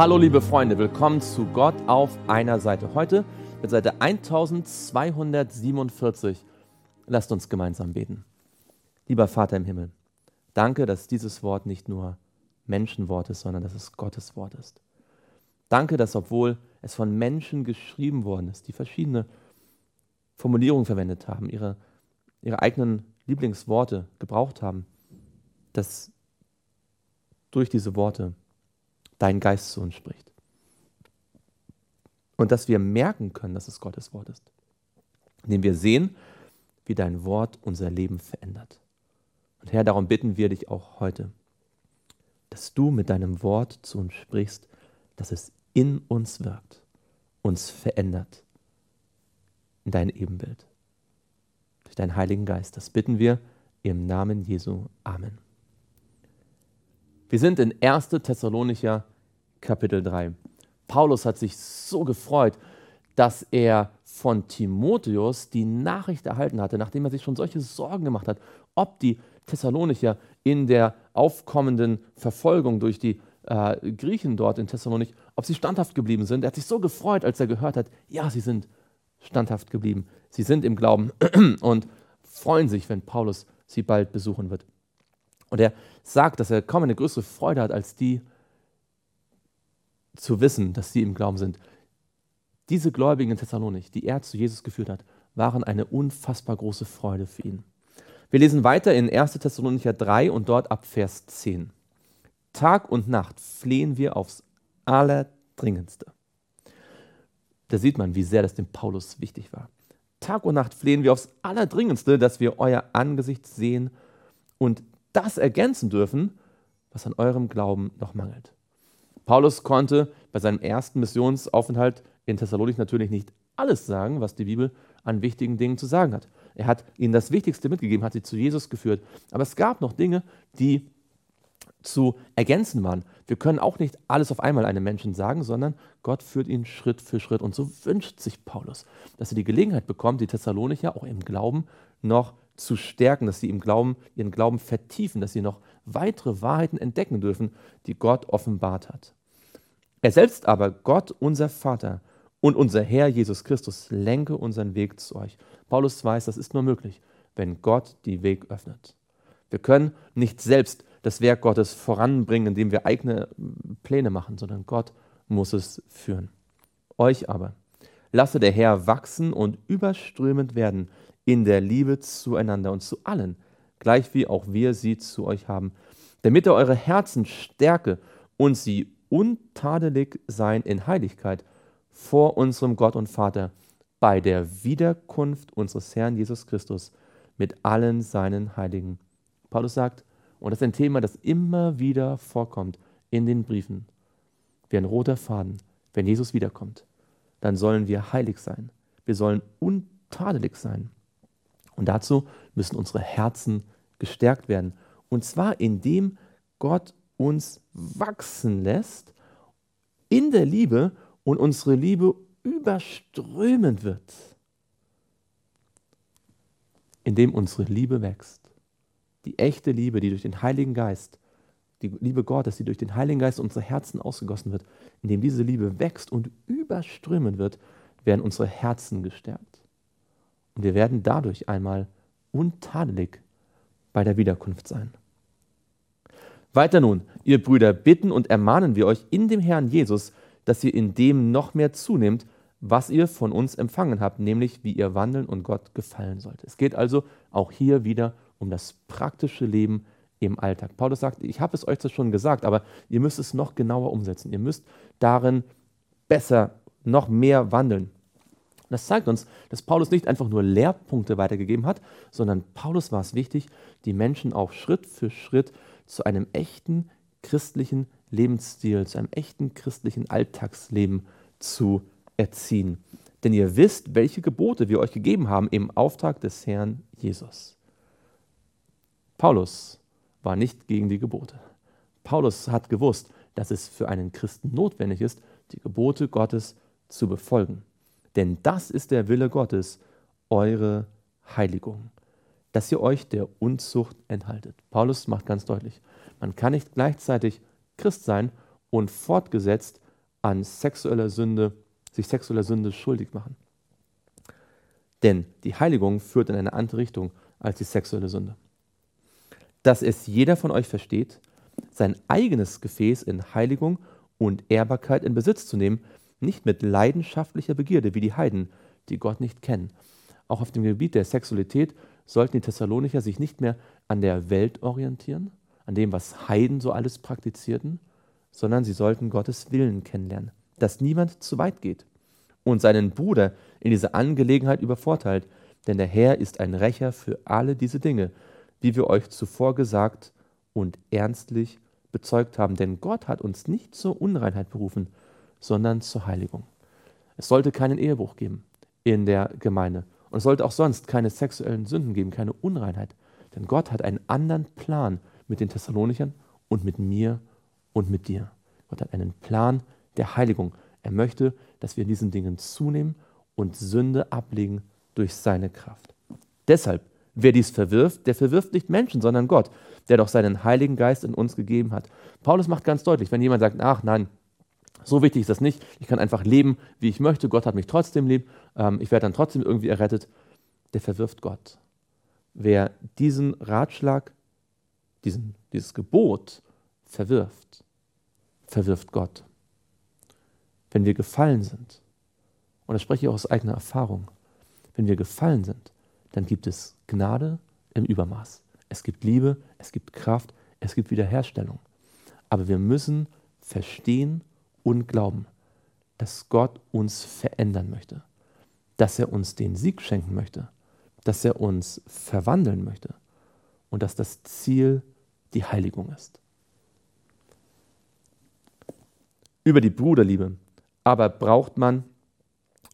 Hallo liebe Freunde, willkommen zu Gott auf einer Seite. Heute mit Seite 1247. Lasst uns gemeinsam beten. Lieber Vater im Himmel, danke, dass dieses Wort nicht nur Menschenwort ist, sondern dass es Gottes Wort ist. Danke, dass obwohl es von Menschen geschrieben worden ist, die verschiedene Formulierungen verwendet haben, ihre, ihre eigenen Lieblingsworte gebraucht haben, dass durch diese Worte dein Geist zu uns spricht. Und dass wir merken können, dass es Gottes Wort ist. Indem wir sehen, wie dein Wort unser Leben verändert. Und Herr, darum bitten wir dich auch heute, dass du mit deinem Wort zu uns sprichst, dass es in uns wirkt, uns verändert in dein Ebenbild. Durch deinen Heiligen Geist. Das bitten wir im Namen Jesu. Amen. Wir sind in 1. Thessalonicher Kapitel 3. Paulus hat sich so gefreut, dass er von Timotheus die Nachricht erhalten hatte, nachdem er sich schon solche Sorgen gemacht hat, ob die Thessalonicher in der aufkommenden Verfolgung durch die äh, Griechen dort in Thessalonik, ob sie standhaft geblieben sind. Er hat sich so gefreut, als er gehört hat, ja, sie sind standhaft geblieben. Sie sind im Glauben und freuen sich, wenn Paulus sie bald besuchen wird. Und er sagt, dass er kaum eine größere Freude hat, als die zu wissen, dass sie im Glauben sind. Diese Gläubigen in Thessalonik, die er zu Jesus geführt hat, waren eine unfassbar große Freude für ihn. Wir lesen weiter in 1. Thessalonicher 3 und dort ab Vers 10. Tag und Nacht flehen wir aufs Allerdringendste. Da sieht man, wie sehr das dem Paulus wichtig war. Tag und Nacht flehen wir aufs Allerdringendste, dass wir euer Angesicht sehen und das ergänzen dürfen, was an eurem Glauben noch mangelt. Paulus konnte bei seinem ersten Missionsaufenthalt in Thessalonik natürlich nicht alles sagen, was die Bibel an wichtigen Dingen zu sagen hat. Er hat ihnen das Wichtigste mitgegeben, hat sie zu Jesus geführt. Aber es gab noch Dinge, die zu ergänzen waren. Wir können auch nicht alles auf einmal einem Menschen sagen, sondern Gott führt ihn Schritt für Schritt. Und so wünscht sich Paulus, dass er die Gelegenheit bekommt, die Thessalonicher auch im Glauben noch zu stärken, dass sie im Glauben, ihren Glauben vertiefen, dass sie noch weitere Wahrheiten entdecken dürfen, die Gott offenbart hat. Er selbst aber, Gott, unser Vater und unser Herr Jesus Christus, lenke unseren Weg zu euch. Paulus weiß, das ist nur möglich, wenn Gott die Weg öffnet. Wir können nicht selbst das Werk Gottes voranbringen, indem wir eigene Pläne machen, sondern Gott muss es führen. Euch aber lasse der Herr wachsen und überströmend werden in der Liebe zueinander und zu allen, gleich wie auch wir sie zu euch haben, damit er eure Herzen stärke und sie untadelig sein in Heiligkeit vor unserem Gott und Vater bei der Wiederkunft unseres Herrn Jesus Christus mit allen seinen Heiligen. Paulus sagt, und das ist ein Thema, das immer wieder vorkommt in den Briefen, wie ein roter Faden, wenn Jesus wiederkommt, dann sollen wir heilig sein. Wir sollen untadelig sein. Und dazu müssen unsere Herzen gestärkt werden. Und zwar indem Gott uns wachsen lässt in der Liebe und unsere Liebe überströmend wird. Indem unsere Liebe wächst. Die echte Liebe, die durch den Heiligen Geist, die Liebe Gottes, die durch den Heiligen Geist unsere Herzen ausgegossen wird, indem diese Liebe wächst und überströmend wird, werden unsere Herzen gestärkt. Und wir werden dadurch einmal untadelig bei der Wiederkunft sein. Weiter nun, ihr Brüder, bitten und ermahnen wir euch in dem Herrn Jesus, dass ihr in dem noch mehr zunehmt, was ihr von uns empfangen habt, nämlich wie ihr wandeln und Gott gefallen sollt. Es geht also auch hier wieder um das praktische Leben im Alltag. Paulus sagt, ich habe es euch zwar schon gesagt, aber ihr müsst es noch genauer umsetzen. Ihr müsst darin besser, noch mehr wandeln. Das zeigt uns, dass Paulus nicht einfach nur Lehrpunkte weitergegeben hat, sondern Paulus war es wichtig, die Menschen auch Schritt für Schritt zu einem echten christlichen Lebensstil, zu einem echten christlichen Alltagsleben zu erziehen. Denn ihr wisst, welche Gebote wir euch gegeben haben im Auftrag des Herrn Jesus. Paulus war nicht gegen die Gebote. Paulus hat gewusst, dass es für einen Christen notwendig ist, die Gebote Gottes zu befolgen. Denn das ist der Wille Gottes, eure Heiligung, dass ihr euch der Unzucht enthaltet. Paulus macht ganz deutlich, man kann nicht gleichzeitig Christ sein und fortgesetzt an sexueller Sünde, sich sexueller Sünde schuldig machen. Denn die Heiligung führt in eine andere Richtung als die sexuelle Sünde. Dass es jeder von euch versteht, sein eigenes Gefäß in Heiligung und Ehrbarkeit in Besitz zu nehmen, nicht mit leidenschaftlicher Begierde wie die Heiden, die Gott nicht kennen. Auch auf dem Gebiet der Sexualität sollten die Thessalonicher sich nicht mehr an der Welt orientieren, an dem, was Heiden so alles praktizierten, sondern sie sollten Gottes Willen kennenlernen, dass niemand zu weit geht und seinen Bruder in diese Angelegenheit übervorteilt, denn der Herr ist ein Rächer für alle diese Dinge, wie wir euch zuvor gesagt und ernstlich bezeugt haben. Denn Gott hat uns nicht zur Unreinheit berufen, sondern zur Heiligung. Es sollte keinen Ehebruch geben in der Gemeinde. Und es sollte auch sonst keine sexuellen Sünden geben, keine Unreinheit. Denn Gott hat einen anderen Plan mit den Thessalonichern und mit mir und mit dir. Gott hat einen Plan der Heiligung. Er möchte, dass wir in diesen Dingen zunehmen und Sünde ablegen durch seine Kraft. Deshalb, wer dies verwirft, der verwirft nicht Menschen, sondern Gott, der doch seinen Heiligen Geist in uns gegeben hat. Paulus macht ganz deutlich, wenn jemand sagt, ach nein, so wichtig ist das nicht, ich kann einfach leben, wie ich möchte, Gott hat mich trotzdem lieb, ähm, ich werde dann trotzdem irgendwie errettet, der verwirft Gott. Wer diesen Ratschlag, diesen, dieses Gebot verwirft, verwirft Gott. Wenn wir gefallen sind, und das spreche ich auch aus eigener Erfahrung, wenn wir gefallen sind, dann gibt es Gnade im Übermaß. Es gibt Liebe, es gibt Kraft, es gibt Wiederherstellung. Aber wir müssen verstehen und glauben, dass Gott uns verändern möchte, dass er uns den Sieg schenken möchte, dass er uns verwandeln möchte und dass das Ziel die Heiligung ist. Über die Bruderliebe aber braucht man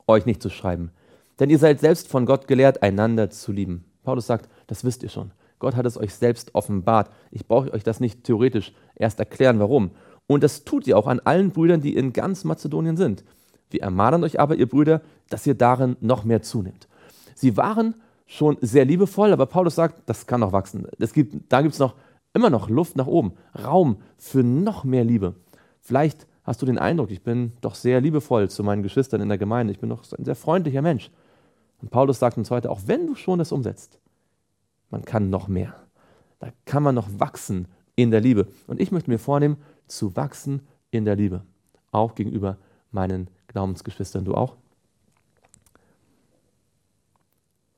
euch nicht zu schreiben, denn ihr seid selbst von Gott gelehrt, einander zu lieben. Paulus sagt, das wisst ihr schon. Gott hat es euch selbst offenbart. Ich brauche euch das nicht theoretisch erst erklären, warum. Und das tut ihr auch an allen Brüdern, die in ganz Mazedonien sind. Wir ermahnen euch aber, ihr Brüder, dass ihr darin noch mehr zunehmt. Sie waren schon sehr liebevoll, aber Paulus sagt, das kann noch wachsen. Das gibt, da gibt es noch immer noch Luft nach oben, Raum für noch mehr Liebe. Vielleicht hast du den Eindruck, ich bin doch sehr liebevoll zu meinen Geschwistern in der Gemeinde, ich bin doch ein sehr freundlicher Mensch. Und Paulus sagt uns heute, auch wenn du schon das umsetzt, man kann noch mehr. Da kann man noch wachsen in der Liebe. Und ich möchte mir vornehmen, zu wachsen in der Liebe. Auch gegenüber meinen Glaubensgeschwistern. Du auch?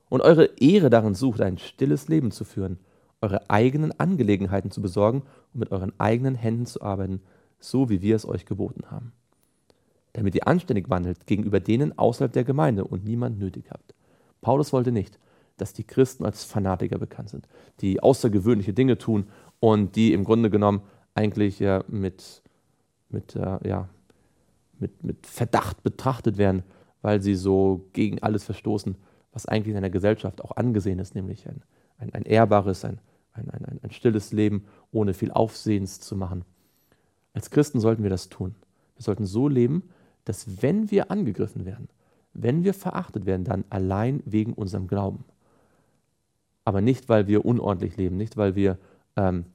Und eure Ehre darin sucht, ein stilles Leben zu führen, eure eigenen Angelegenheiten zu besorgen und mit euren eigenen Händen zu arbeiten, so wie wir es euch geboten haben. Damit ihr anständig wandelt gegenüber denen außerhalb der Gemeinde und niemand nötig habt. Paulus wollte nicht, dass die Christen als Fanatiker bekannt sind, die außergewöhnliche Dinge tun und die im Grunde genommen eigentlich ja mit, mit, äh, ja, mit, mit Verdacht betrachtet werden, weil sie so gegen alles verstoßen, was eigentlich in einer Gesellschaft auch angesehen ist, nämlich ein, ein, ein ehrbares, ein, ein, ein, ein stilles Leben ohne viel Aufsehens zu machen. Als Christen sollten wir das tun. Wir sollten so leben, dass wenn wir angegriffen werden, wenn wir verachtet werden, dann allein wegen unserem Glauben aber nicht, weil wir unordentlich leben, nicht, weil wir ähm,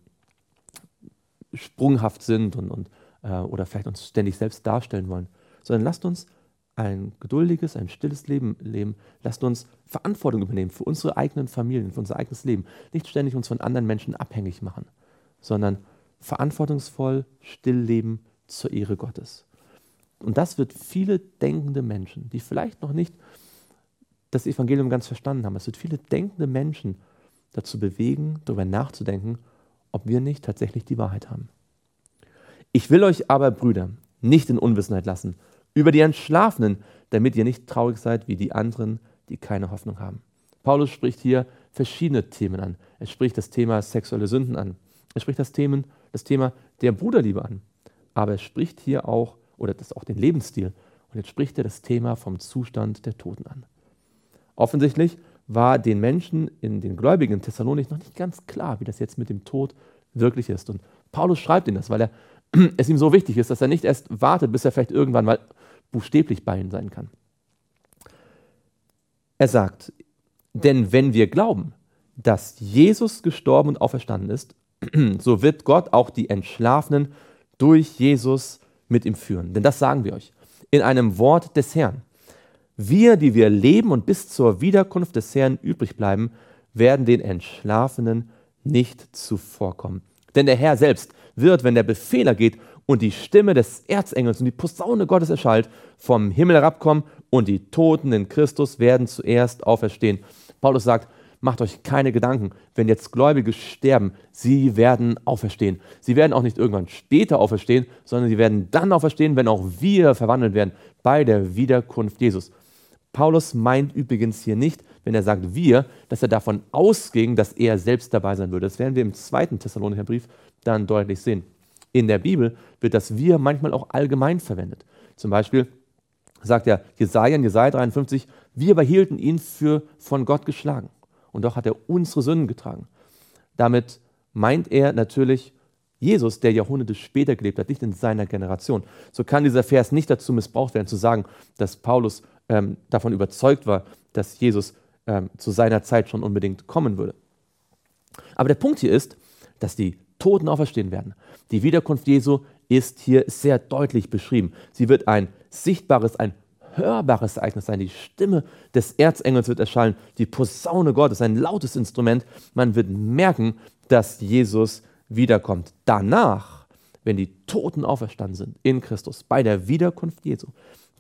sprunghaft sind und, und, äh, oder vielleicht uns ständig selbst darstellen wollen, sondern lasst uns ein geduldiges, ein stilles Leben leben. Lasst uns Verantwortung übernehmen für unsere eigenen Familien, für unser eigenes Leben. Nicht ständig uns von anderen Menschen abhängig machen, sondern verantwortungsvoll still leben zur Ehre Gottes. Und das wird viele denkende Menschen, die vielleicht noch nicht das Evangelium ganz verstanden haben. Es wird viele denkende Menschen dazu bewegen, darüber nachzudenken, ob wir nicht tatsächlich die Wahrheit haben. Ich will euch aber, Brüder, nicht in Unwissenheit lassen über die Entschlafenen, damit ihr nicht traurig seid wie die anderen, die keine Hoffnung haben. Paulus spricht hier verschiedene Themen an. Er spricht das Thema sexuelle Sünden an. Er spricht das, Themen, das Thema der Bruderliebe an. Aber er spricht hier auch, oder das auch den Lebensstil. Und jetzt spricht er das Thema vom Zustand der Toten an. Offensichtlich war den Menschen in den Gläubigen in Thessalonik noch nicht ganz klar, wie das jetzt mit dem Tod wirklich ist. Und Paulus schreibt ihnen das, weil er, es ihm so wichtig ist, dass er nicht erst wartet, bis er vielleicht irgendwann mal buchstäblich bei ihnen sein kann. Er sagt, denn wenn wir glauben, dass Jesus gestorben und auferstanden ist, so wird Gott auch die Entschlafenen durch Jesus mit ihm führen. Denn das sagen wir euch in einem Wort des Herrn. Wir, die wir leben und bis zur Wiederkunft des Herrn übrig bleiben, werden den Entschlafenen nicht zuvorkommen. Denn der Herr selbst wird, wenn der Befehler geht und die Stimme des Erzengels und die Posaune Gottes erschallt, vom Himmel herabkommen und die Toten in Christus werden zuerst auferstehen. Paulus sagt, macht euch keine Gedanken, wenn jetzt Gläubige sterben, sie werden auferstehen. Sie werden auch nicht irgendwann später auferstehen, sondern sie werden dann auferstehen, wenn auch wir verwandelt werden bei der Wiederkunft Jesus. Paulus meint übrigens hier nicht, wenn er sagt wir, dass er davon ausging, dass er selbst dabei sein würde. Das werden wir im zweiten Thessalonicher Brief dann deutlich sehen. In der Bibel wird das wir manchmal auch allgemein verwendet. Zum Beispiel sagt er Jesaja in Jesaja 53, wir behielten ihn für von Gott geschlagen. Und doch hat er unsere Sünden getragen. Damit meint er natürlich Jesus, der Jahrhunderte später gelebt hat, nicht in seiner Generation. So kann dieser Vers nicht dazu missbraucht werden, zu sagen, dass Paulus ähm, davon überzeugt war, dass Jesus ähm, zu seiner Zeit schon unbedingt kommen würde. Aber der Punkt hier ist, dass die Toten auferstehen werden. Die Wiederkunft Jesu ist hier sehr deutlich beschrieben. Sie wird ein sichtbares, ein hörbares Ereignis sein. Die Stimme des Erzengels wird erschallen, die Posaune Gottes, ein lautes Instrument. Man wird merken, dass Jesus wiederkommt. Danach, wenn die Toten auferstanden sind in Christus, bei der Wiederkunft Jesu,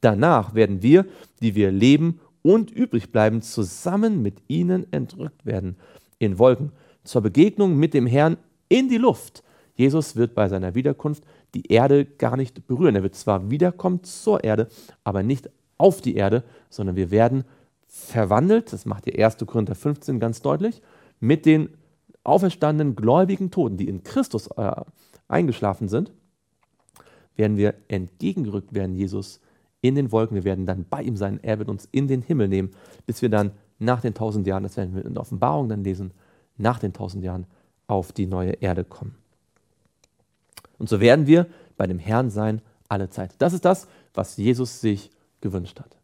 danach werden wir, die wir leben und übrig bleiben, zusammen mit ihnen entrückt werden in Wolken zur Begegnung mit dem Herrn in die Luft. Jesus wird bei seiner Wiederkunft die Erde gar nicht berühren. Er wird zwar wiederkommen zur Erde, aber nicht auf die Erde, sondern wir werden verwandelt, das macht die 1. Korinther 15 ganz deutlich, mit den auferstandenen gläubigen Toten, die in Christus äh, eingeschlafen sind, werden wir entgegengerückt werden, Jesus in den Wolken. Wir werden dann bei ihm sein. Er wird uns in den Himmel nehmen, bis wir dann nach den tausend Jahren, das werden wir in der Offenbarung dann lesen, nach den tausend Jahren auf die neue Erde kommen. Und so werden wir bei dem Herrn sein alle Zeit. Das ist das, was Jesus sich gewünscht hat.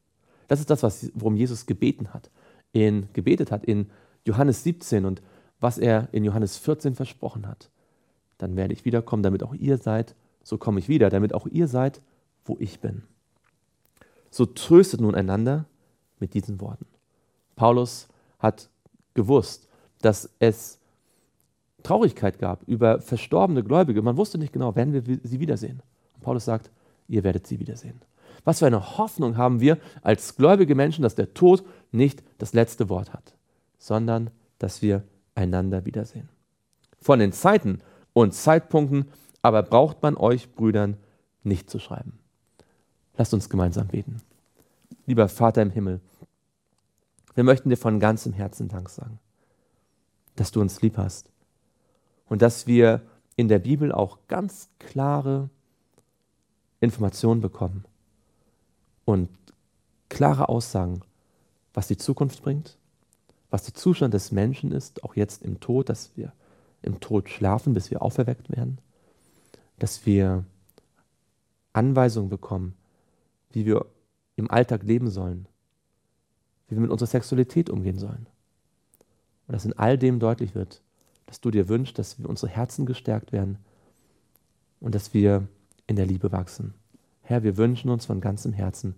Das ist das, was, worum Jesus gebeten hat, in, gebetet hat in Johannes 17 und was er in Johannes 14 versprochen hat. Dann werde ich wiederkommen, damit auch ihr seid, so komme ich wieder, damit auch ihr seid, wo ich bin. So tröstet nun einander mit diesen Worten. Paulus hat gewusst, dass es Traurigkeit gab über verstorbene Gläubige. Man wusste nicht genau, werden wir sie wiedersehen. Und Paulus sagt, ihr werdet sie wiedersehen. Was für eine Hoffnung haben wir als gläubige Menschen, dass der Tod nicht das letzte Wort hat, sondern dass wir einander wiedersehen. Von den Zeiten und Zeitpunkten aber braucht man euch Brüdern nicht zu schreiben. Lasst uns gemeinsam beten. Lieber Vater im Himmel, wir möchten dir von ganzem Herzen Dank sagen, dass du uns lieb hast und dass wir in der Bibel auch ganz klare Informationen bekommen und klare Aussagen, was die Zukunft bringt, was der Zustand des Menschen ist, auch jetzt im Tod, dass wir im Tod schlafen, bis wir auferweckt werden, dass wir Anweisungen bekommen, wie wir im Alltag leben sollen, wie wir mit unserer Sexualität umgehen sollen. Und dass in all dem deutlich wird, dass du dir wünschst, dass wir unsere Herzen gestärkt werden und dass wir in der Liebe wachsen. Herr, wir wünschen uns von ganzem Herzen,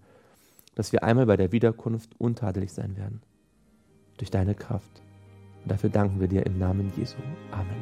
dass wir einmal bei der Wiederkunft untadelig sein werden durch deine Kraft. Und dafür danken wir dir im Namen Jesu. Amen.